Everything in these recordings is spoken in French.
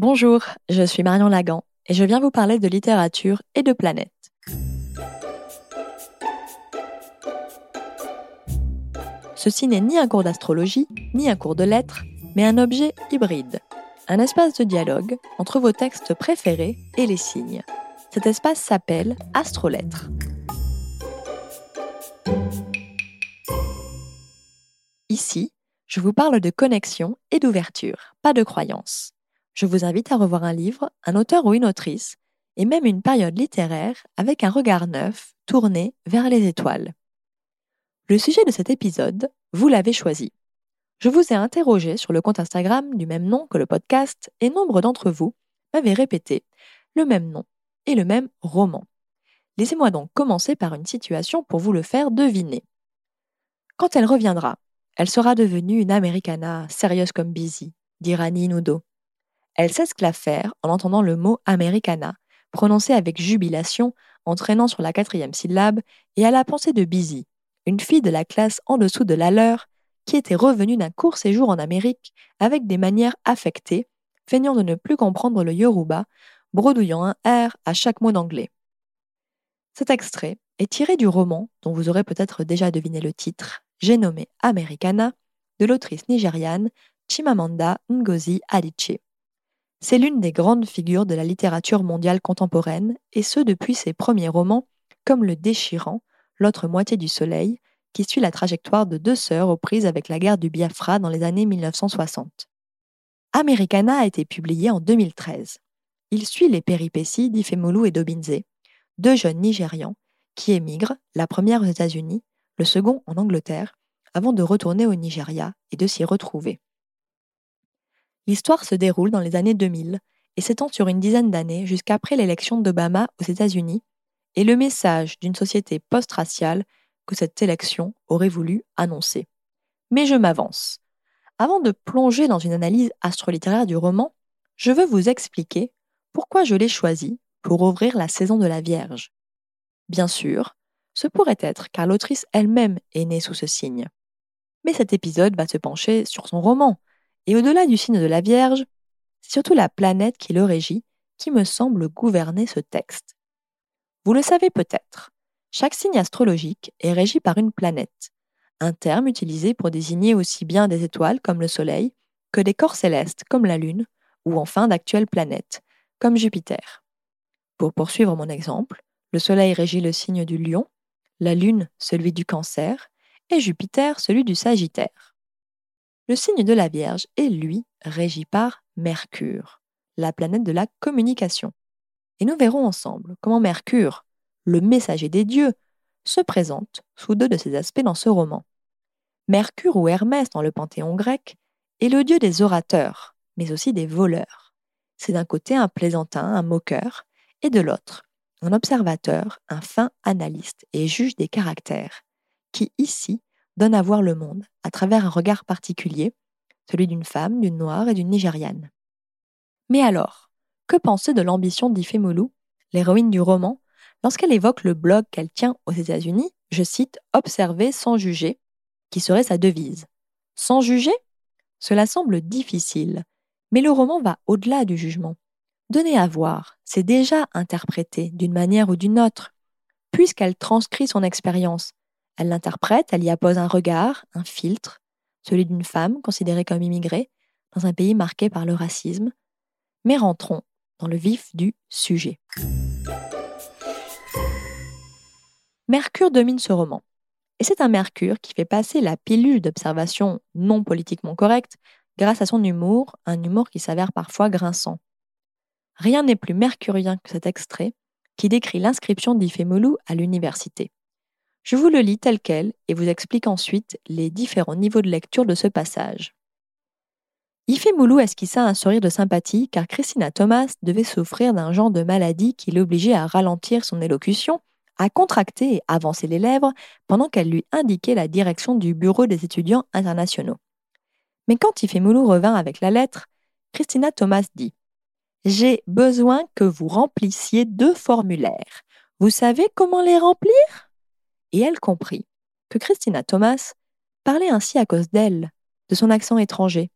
Bonjour, je suis Marion Lagan et je viens vous parler de littérature et de planète. Ceci n'est ni un cours d'astrologie, ni un cours de lettres, mais un objet hybride, un espace de dialogue entre vos textes préférés et les signes. Cet espace s'appelle Astrolettres. Ici, je vous parle de connexion et d'ouverture, pas de croyance. Je vous invite à revoir un livre, un auteur ou une autrice, et même une période littéraire avec un regard neuf tourné vers les étoiles. Le sujet de cet épisode, vous l'avez choisi. Je vous ai interrogé sur le compte Instagram du même nom que le podcast et nombre d'entre vous m'avaient répété le même nom et le même roman. Laissez-moi donc commencer par une situation pour vous le faire deviner. Quand elle reviendra, elle sera devenue une americana sérieuse comme Busy, dit Rani Nudo. Elle sait ce que la faire en entendant le mot americana, prononcé avec jubilation, entraînant sur la quatrième syllabe, et à la pensée de Busy, une fille de la classe en dessous de la leur, qui était revenue d'un court séjour en Amérique avec des manières affectées, feignant de ne plus comprendre le yoruba, bredouillant un R à chaque mot d'anglais. Cet extrait est tiré du roman dont vous aurez peut-être déjà deviné le titre, j'ai nommé Americana, de l'autrice nigériane Chimamanda Ngozi Adichie. C'est l'une des grandes figures de la littérature mondiale contemporaine, et ce depuis ses premiers romans, comme Le Déchirant, L'autre moitié du soleil, qui suit la trajectoire de deux sœurs aux prises avec la guerre du Biafra dans les années 1960. Americana a été publié en 2013. Il suit les péripéties d'Ifemolu et d'Obinze, deux jeunes Nigérians qui émigrent, la première aux États-Unis, le second en Angleterre, avant de retourner au Nigeria et de s'y retrouver. L'histoire se déroule dans les années 2000 et s'étend sur une dizaine d'années jusqu'après l'élection d'Obama aux États-Unis et le message d'une société post-raciale que cette élection aurait voulu annoncer. Mais je m'avance. Avant de plonger dans une analyse astrolittéraire du roman, je veux vous expliquer pourquoi je l'ai choisi pour ouvrir la saison de la Vierge. Bien sûr, ce pourrait être car l'autrice elle-même est née sous ce signe. Mais cet épisode va se pencher sur son roman, et au-delà du signe de la Vierge, c'est surtout la planète qui le régit qui me semble gouverner ce texte. Vous le savez peut-être, chaque signe astrologique est régi par une planète, un terme utilisé pour désigner aussi bien des étoiles comme le Soleil que des corps célestes comme la Lune, ou enfin d'actuelles planètes, comme Jupiter. Pour poursuivre mon exemple, le Soleil régit le signe du lion, la Lune celui du cancer, et Jupiter celui du Sagittaire. Le signe de la Vierge est, lui, régi par Mercure, la planète de la communication. Et nous verrons ensemble comment Mercure, le messager des dieux, se présente sous deux de ses aspects dans ce roman. Mercure ou Hermès dans le panthéon grec est le dieu des orateurs, mais aussi des voleurs. C'est d'un côté un plaisantin, un moqueur, et de l'autre un observateur, un fin analyste et juge des caractères, qui ici donne à voir le monde à travers un regard particulier, celui d'une femme, d'une noire et d'une nigériane. Mais alors, que penser de l'ambition d'Ifemolu, l'héroïne du roman, lorsqu'elle évoque le blog qu'elle tient aux États-Unis, je cite Observer sans juger, qui serait sa devise. Sans juger? Cela semble difficile, mais le roman va au-delà du jugement. Donner à voir, c'est déjà interpréter d'une manière ou d'une autre, puisqu'elle transcrit son expérience. Elle l'interprète, elle y appose un regard, un filtre, celui d'une femme considérée comme immigrée, dans un pays marqué par le racisme. Mais rentrons dans le vif du sujet. Mercure domine ce roman. Et c'est un Mercure qui fait passer la pilule d'observation non politiquement correcte grâce à son humour, un humour qui s'avère parfois grinçant. Rien n'est plus mercurien que cet extrait qui décrit l'inscription d'Ifemolu à l'université. Je vous le lis tel quel et vous explique ensuite les différents niveaux de lecture de ce passage. Ifemoulou esquissa un sourire de sympathie car Christina Thomas devait souffrir d'un genre de maladie qui l'obligeait à ralentir son élocution, à contracter et avancer les lèvres pendant qu'elle lui indiquait la direction du bureau des étudiants internationaux. Mais quand Ifemoulou revint avec la lettre, Christina Thomas dit J'ai besoin que vous remplissiez deux formulaires. Vous savez comment les remplir? Et elle comprit que Christina Thomas parlait ainsi à cause d'elle, de son accent étranger,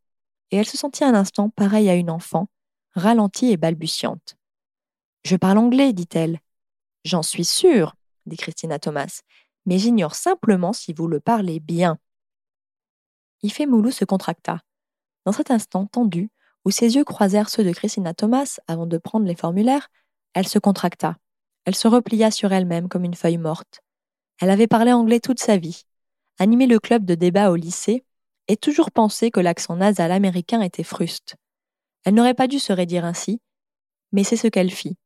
et elle se sentit un instant pareille à une enfant, ralentie et balbutiante. Je parle anglais, dit-elle. J'en suis sûre, dit Christina Thomas, mais j'ignore simplement si vous le parlez bien. Ifemoulou se contracta. Dans cet instant tendu, où ses yeux croisèrent ceux de Christina Thomas avant de prendre les formulaires, elle se contracta. Elle se replia sur elle-même comme une feuille morte. Elle avait parlé anglais toute sa vie, animé le club de débat au lycée, et toujours pensé que l'accent nasal américain était fruste. Elle n'aurait pas dû se raidir ainsi, mais c'est ce qu'elle fit.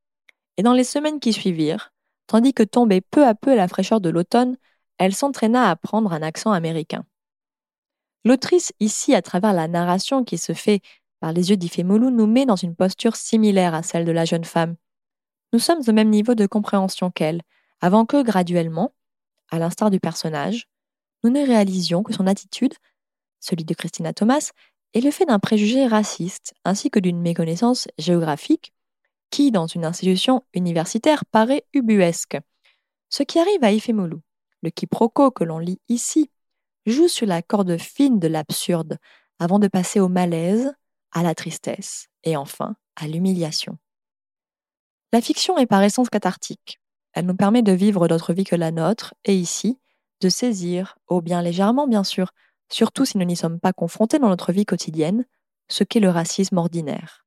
Et dans les semaines qui suivirent, tandis que tombait peu à peu la fraîcheur de l'automne, elle s'entraîna à prendre un accent américain. L'autrice, ici, à travers la narration qui se fait par les yeux d'Ifemolu, nous met dans une posture similaire à celle de la jeune femme. Nous sommes au même niveau de compréhension qu'elle, avant que, graduellement, à l'instar du personnage, nous ne réalisions que son attitude, celui de Christina Thomas, est le fait d'un préjugé raciste ainsi que d'une méconnaissance géographique qui, dans une institution universitaire, paraît ubuesque. Ce qui arrive à Ifemolu, le quiproquo que l'on lit ici, joue sur la corde fine de l'absurde avant de passer au malaise, à la tristesse et enfin à l'humiliation. La fiction est par essence cathartique. Elle nous permet de vivre d'autres vies que la nôtre et ici, de saisir, au bien légèrement bien sûr, surtout si nous n'y sommes pas confrontés dans notre vie quotidienne, ce qu'est le racisme ordinaire.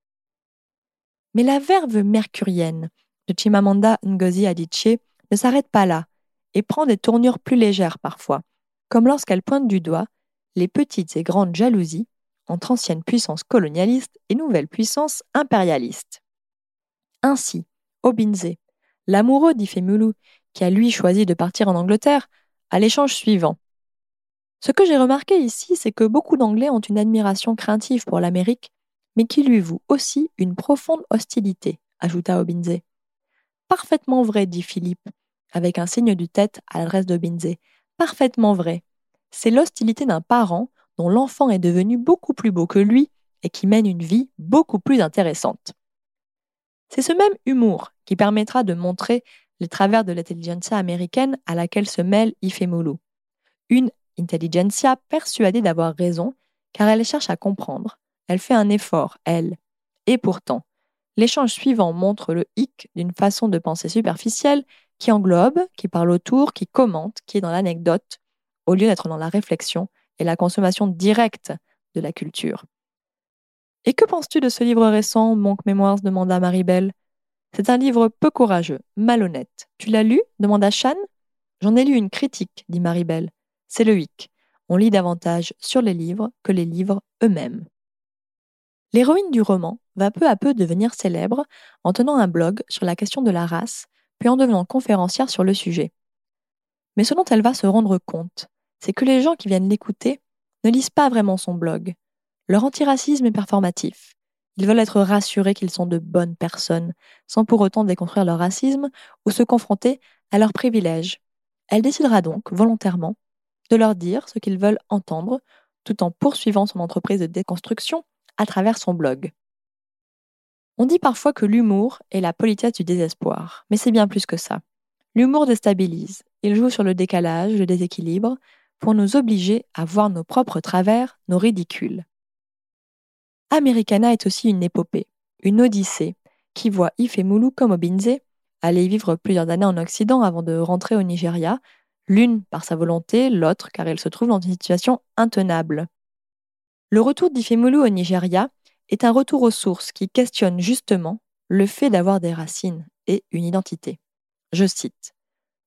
Mais la verve mercurienne de Chimamanda Ngozi Adichie ne s'arrête pas là et prend des tournures plus légères parfois, comme lorsqu'elle pointe du doigt les petites et grandes jalousies entre anciennes puissances colonialistes et nouvelles puissances impérialistes. Ainsi, Obinze, l'amoureux d'Ifemulu, qui a lui choisi de partir en Angleterre, a l'échange suivant. Ce que j'ai remarqué ici, c'est que beaucoup d'Anglais ont une admiration craintive pour l'Amérique, mais qui lui voue aussi une profonde hostilité, ajouta Obinze. Parfaitement vrai, dit Philippe, avec un signe du tête à l'adresse d'Obinze. Parfaitement vrai. C'est l'hostilité d'un parent dont l'enfant est devenu beaucoup plus beau que lui et qui mène une vie beaucoup plus intéressante. C'est ce même humour qui permettra de montrer les travers de l'intelligentsia américaine à laquelle se mêle Ifemulu. Une intelligentsia persuadée d'avoir raison, car elle cherche à comprendre. Elle fait un effort, elle. Et pourtant, l'échange suivant montre le hic d'une façon de penser superficielle qui englobe, qui parle autour, qui commente, qui est dans l'anecdote, au lieu d'être dans la réflexion et la consommation directe de la culture. Et que penses-tu de ce livre récent, Monk Memoirs demanda Maribel. C'est un livre peu courageux, malhonnête. Tu l'as lu? demanda Chan. J'en ai lu une critique, dit Maribel. C'est le hic. On lit davantage sur les livres que les livres eux-mêmes. L'héroïne du roman va peu à peu devenir célèbre en tenant un blog sur la question de la race, puis en devenant conférencière sur le sujet. Mais ce dont elle va se rendre compte, c'est que les gens qui viennent l'écouter ne lisent pas vraiment son blog. Leur antiracisme est performatif. Ils veulent être rassurés qu'ils sont de bonnes personnes, sans pour autant déconstruire leur racisme ou se confronter à leurs privilèges. Elle décidera donc, volontairement, de leur dire ce qu'ils veulent entendre, tout en poursuivant son entreprise de déconstruction à travers son blog. On dit parfois que l'humour est la politesse du désespoir, mais c'est bien plus que ça. L'humour déstabilise, il joue sur le décalage, le déséquilibre, pour nous obliger à voir nos propres travers, nos ridicules. Americana est aussi une épopée, une odyssée, qui voit Ifemulu comme Obinze aller vivre plusieurs années en Occident avant de rentrer au Nigeria, l'une par sa volonté, l'autre car elle se trouve dans une situation intenable. Le retour d'Ifemulu au Nigeria est un retour aux sources qui questionne justement le fait d'avoir des racines et une identité. Je cite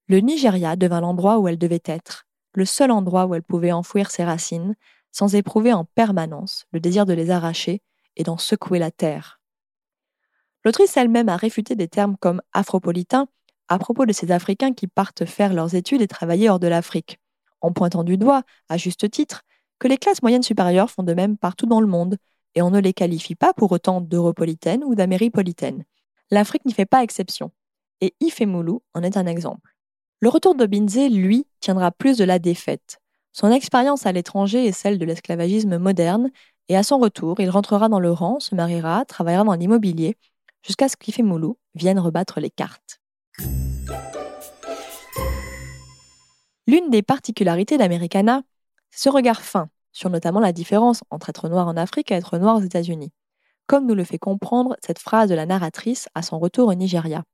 Le Nigeria devint l'endroit où elle devait être, le seul endroit où elle pouvait enfouir ses racines, sans éprouver en permanence le désir de les arracher et d'en secouer la terre. L'autrice elle-même a réfuté des termes comme afropolitain à propos de ces Africains qui partent faire leurs études et travailler hors de l'Afrique, en pointant du doigt, à juste titre, que les classes moyennes supérieures font de même partout dans le monde, et on ne les qualifie pas pour autant d'europolitaines ou d'améripolitaines. L'Afrique n'y fait pas exception, et Ifemulu en est un exemple. Le retour de Binze, lui, tiendra plus de la défaite. Son expérience à l'étranger est celle de l'esclavagisme moderne, et à son retour, il rentrera dans le rang, se mariera, travaillera dans l'immobilier, jusqu'à ce qu'Ifemulu vienne rebattre les cartes. L'une des particularités d'Americana, c'est ce regard fin sur notamment la différence entre être noir en Afrique et être noir aux États-Unis, comme nous le fait comprendre cette phrase de la narratrice à son retour au Nigeria.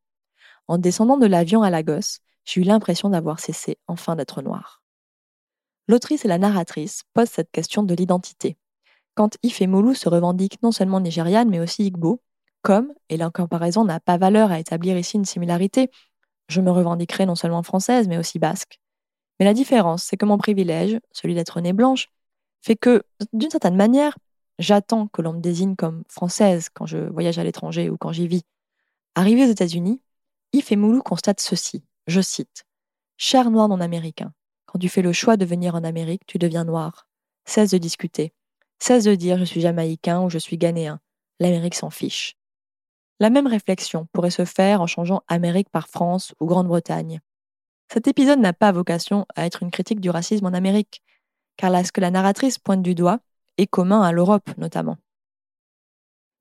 En descendant de l'avion à Lagos, j'ai eu l'impression d'avoir cessé enfin d'être noir. L'autrice et la narratrice posent cette question de l'identité. Quand Ifemolu se revendique non seulement nigériane mais aussi Igbo, comme, et la comparaison n'a pas valeur à établir ici une similarité, je me revendiquerai non seulement française mais aussi basque. Mais la différence, c'est que mon privilège, celui d'être née blanche, fait que, d'une certaine manière, j'attends que l'on me désigne comme française quand je voyage à l'étranger ou quand j'y vis. Arrivé aux États-Unis, Yves Moulou constate ceci, je cite, Cher noir non américain, quand tu fais le choix de venir en Amérique, tu deviens noir. Cesse de discuter. Cesse de dire je suis jamaïcain ou je suis ghanéen. L'Amérique s'en fiche. La même réflexion pourrait se faire en changeant Amérique par France ou Grande-Bretagne. Cet épisode n'a pas vocation à être une critique du racisme en Amérique, car là, ce que la narratrice pointe du doigt est commun à l'Europe notamment.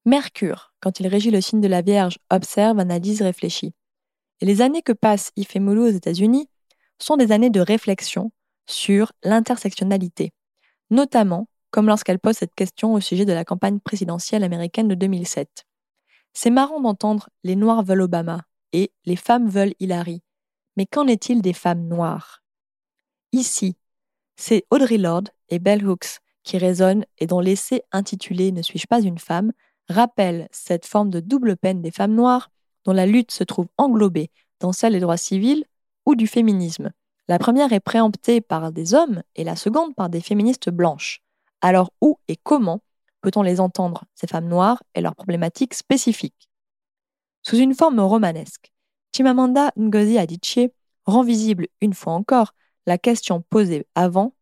Mercure, quand il régit le signe de la Vierge, observe, analyse, réfléchit. Et les années que passe Ifemulu aux États-Unis sont des années de réflexion sur l'intersectionnalité, notamment comme lorsqu'elle pose cette question au sujet de la campagne présidentielle américaine de 2007. C'est marrant d'entendre les Noirs veulent Obama et les femmes veulent Hillary, mais qu'en est-il des femmes noires? Ici, c'est Audrey Lorde et Bell Hooks qui résonnent et dont l'essai intitulé Ne suis-je pas une femme rappelle cette forme de double peine des femmes noires dont la lutte se trouve englobée dans celle des droits civils ou du féminisme. La première est préemptée par des hommes et la seconde par des féministes blanches. Alors où et comment peut-on les entendre, ces femmes noires et leurs problématiques spécifiques? Sous une forme romanesque, Chimamanda Ngozi Adichie rend visible une fois encore la question posée avant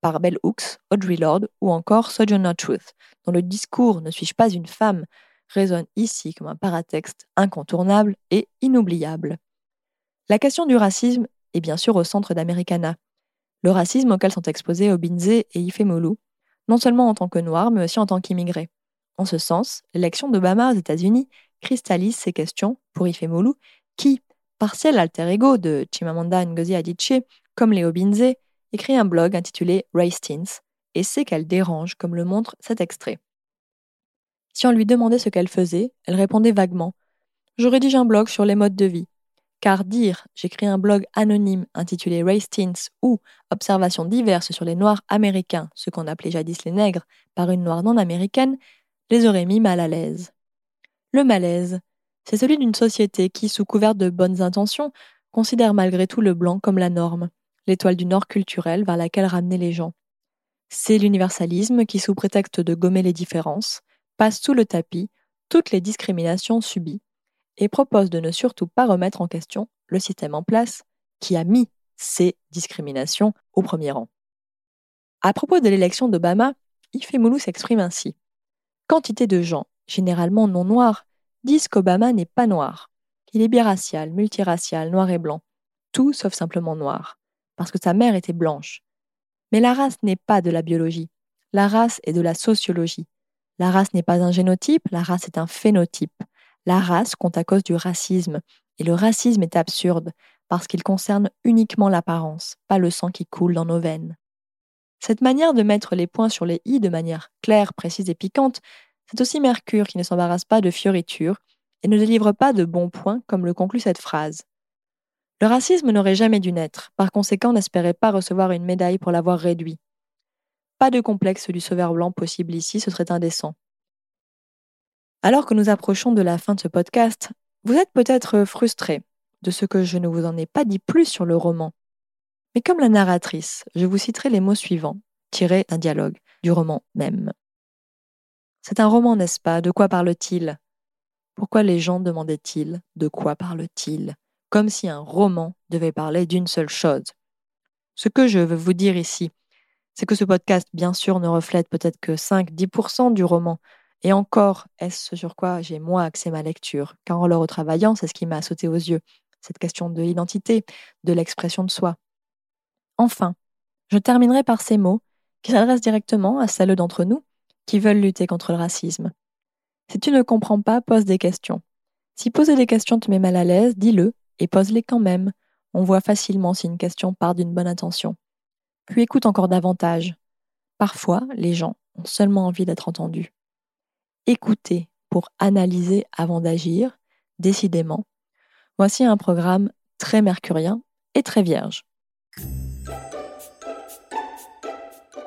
par Bell Hooks, Audrey Lorde ou encore Sojourner Truth, dont le discours Ne suis-je pas une femme résonne ici comme un paratexte incontournable et inoubliable. La question du racisme est bien sûr au centre d'Americana, le racisme auquel sont exposés Obinze et Ifemolu, non seulement en tant que noirs, mais aussi en tant qu'immigrés. En ce sens, l'élection d'Obama aux États-Unis cristallise ces questions pour Ifemolu, qui, partiel alter ego de Chimamanda Ngozi Adichie, comme Léo Binze, écrit un blog intitulé Race Teens, et sait qu'elle dérange, comme le montre cet extrait. Si on lui demandait ce qu'elle faisait, elle répondait vaguement Je rédige un blog sur les modes de vie. Car dire j'écris un blog anonyme intitulé Race Teens ou Observations diverses sur les Noirs américains, ce qu'on appelait jadis les nègres, par une Noire non américaine, les aurait mis mal à l'aise. Le malaise, c'est celui d'une société qui, sous couvert de bonnes intentions, considère malgré tout le blanc comme la norme, l'étoile du nord culturel vers laquelle ramener les gens. C'est l'universalisme qui, sous prétexte de gommer les différences, passe sous le tapis toutes les discriminations subies et propose de ne surtout pas remettre en question le système en place qui a mis ces discriminations au premier rang. À propos de l'élection d'Obama, Ifemulu s'exprime ainsi. Quantité de gens généralement non noirs, disent qu'Obama n'est pas noir, qu'il est biracial, multiracial, noir et blanc, tout sauf simplement noir, parce que sa mère était blanche. Mais la race n'est pas de la biologie, la race est de la sociologie. La race n'est pas un génotype, la race est un phénotype. La race compte à cause du racisme, et le racisme est absurde, parce qu'il concerne uniquement l'apparence, pas le sang qui coule dans nos veines. Cette manière de mettre les points sur les i de manière claire, précise et piquante c'est aussi Mercure qui ne s'embarrasse pas de fioritures et ne délivre pas de bons points comme le conclut cette phrase. Le racisme n'aurait jamais dû naître, par conséquent n'espérait pas recevoir une médaille pour l'avoir réduit. Pas de complexe du sauveur blanc possible ici, ce serait indécent. Alors que nous approchons de la fin de ce podcast, vous êtes peut-être frustré de ce que je ne vous en ai pas dit plus sur le roman. Mais comme la narratrice, je vous citerai les mots suivants, tirés d'un dialogue du roman même. C'est un roman, n'est-ce pas? De quoi parle-t-il? Pourquoi les gens demandaient-ils De quoi parle-t-il? Comme si un roman devait parler d'une seule chose. Ce que je veux vous dire ici, c'est que ce podcast, bien sûr, ne reflète peut-être que 5-10% du roman. Et encore, est-ce ce sur quoi j'ai moi axé ma lecture? Car en le retravaillant, c'est ce qui m'a sauté aux yeux, cette question de l'identité, de l'expression de soi. Enfin, je terminerai par ces mots qui s'adressent directement à celles d'entre nous qui veulent lutter contre le racisme. Si tu ne comprends pas, pose des questions. Si poser des questions te met mal à l'aise, dis-le et pose-les quand même. On voit facilement si une question part d'une bonne intention. Puis écoute encore davantage. Parfois, les gens ont seulement envie d'être entendus. Écouter pour analyser avant d'agir, décidément. Voici un programme très mercurien et très vierge.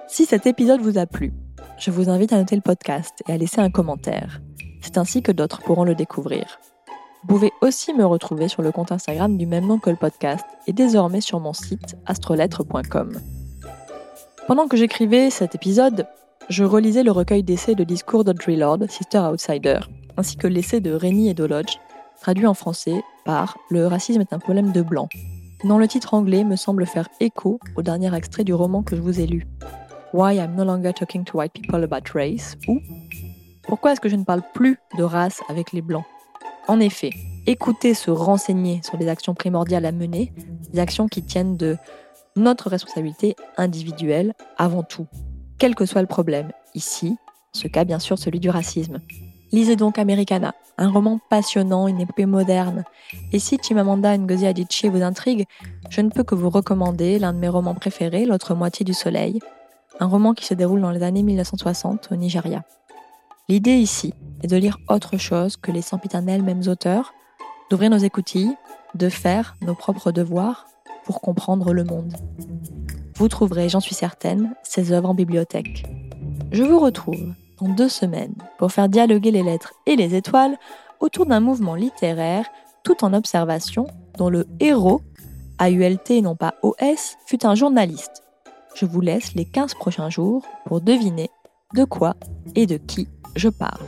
Si cet épisode vous a plu, je vous invite à noter le podcast et à laisser un commentaire. C'est ainsi que d'autres pourront le découvrir. Vous pouvez aussi me retrouver sur le compte Instagram du même nom que le podcast et désormais sur mon site astrolettre.com. Pendant que j'écrivais cet épisode, je relisais le recueil d'essais de discours d'Audre Lord, Sister Outsider, ainsi que l'essai de Rennie et Dolodge, traduit en français par Le racisme est un problème de blanc, dont le titre anglais me semble faire écho au dernier extrait du roman que je vous ai lu. Why I'm no longer talking to white people about race ou Pourquoi est-ce que je ne parle plus de race avec les blancs? En effet, écouter se renseigner sur les actions primordiales à mener, des actions qui tiennent de notre responsabilité individuelle avant tout, quel que soit le problème. Ici, ce cas bien sûr celui du racisme. Lisez donc Americana, un roman passionnant, une épopée moderne. Et si Chimamanda Ngozi Adichie vous intrigue, je ne peux que vous recommander l'un de mes romans préférés, L'autre moitié du soleil, un roman qui se déroule dans les années 1960 au Nigeria. L'idée ici est de lire autre chose que les sempiternels mêmes auteurs, d'ouvrir nos écoutilles, de faire nos propres devoirs pour comprendre le monde. Vous trouverez, j'en suis certaine, ces œuvres en bibliothèque. Je vous retrouve dans deux semaines pour faire dialoguer les lettres et les étoiles autour d'un mouvement littéraire tout en observation dont le héros, AULT et non pas OS, fut un journaliste. Je vous laisse les 15 prochains jours pour deviner de quoi et de qui je parle.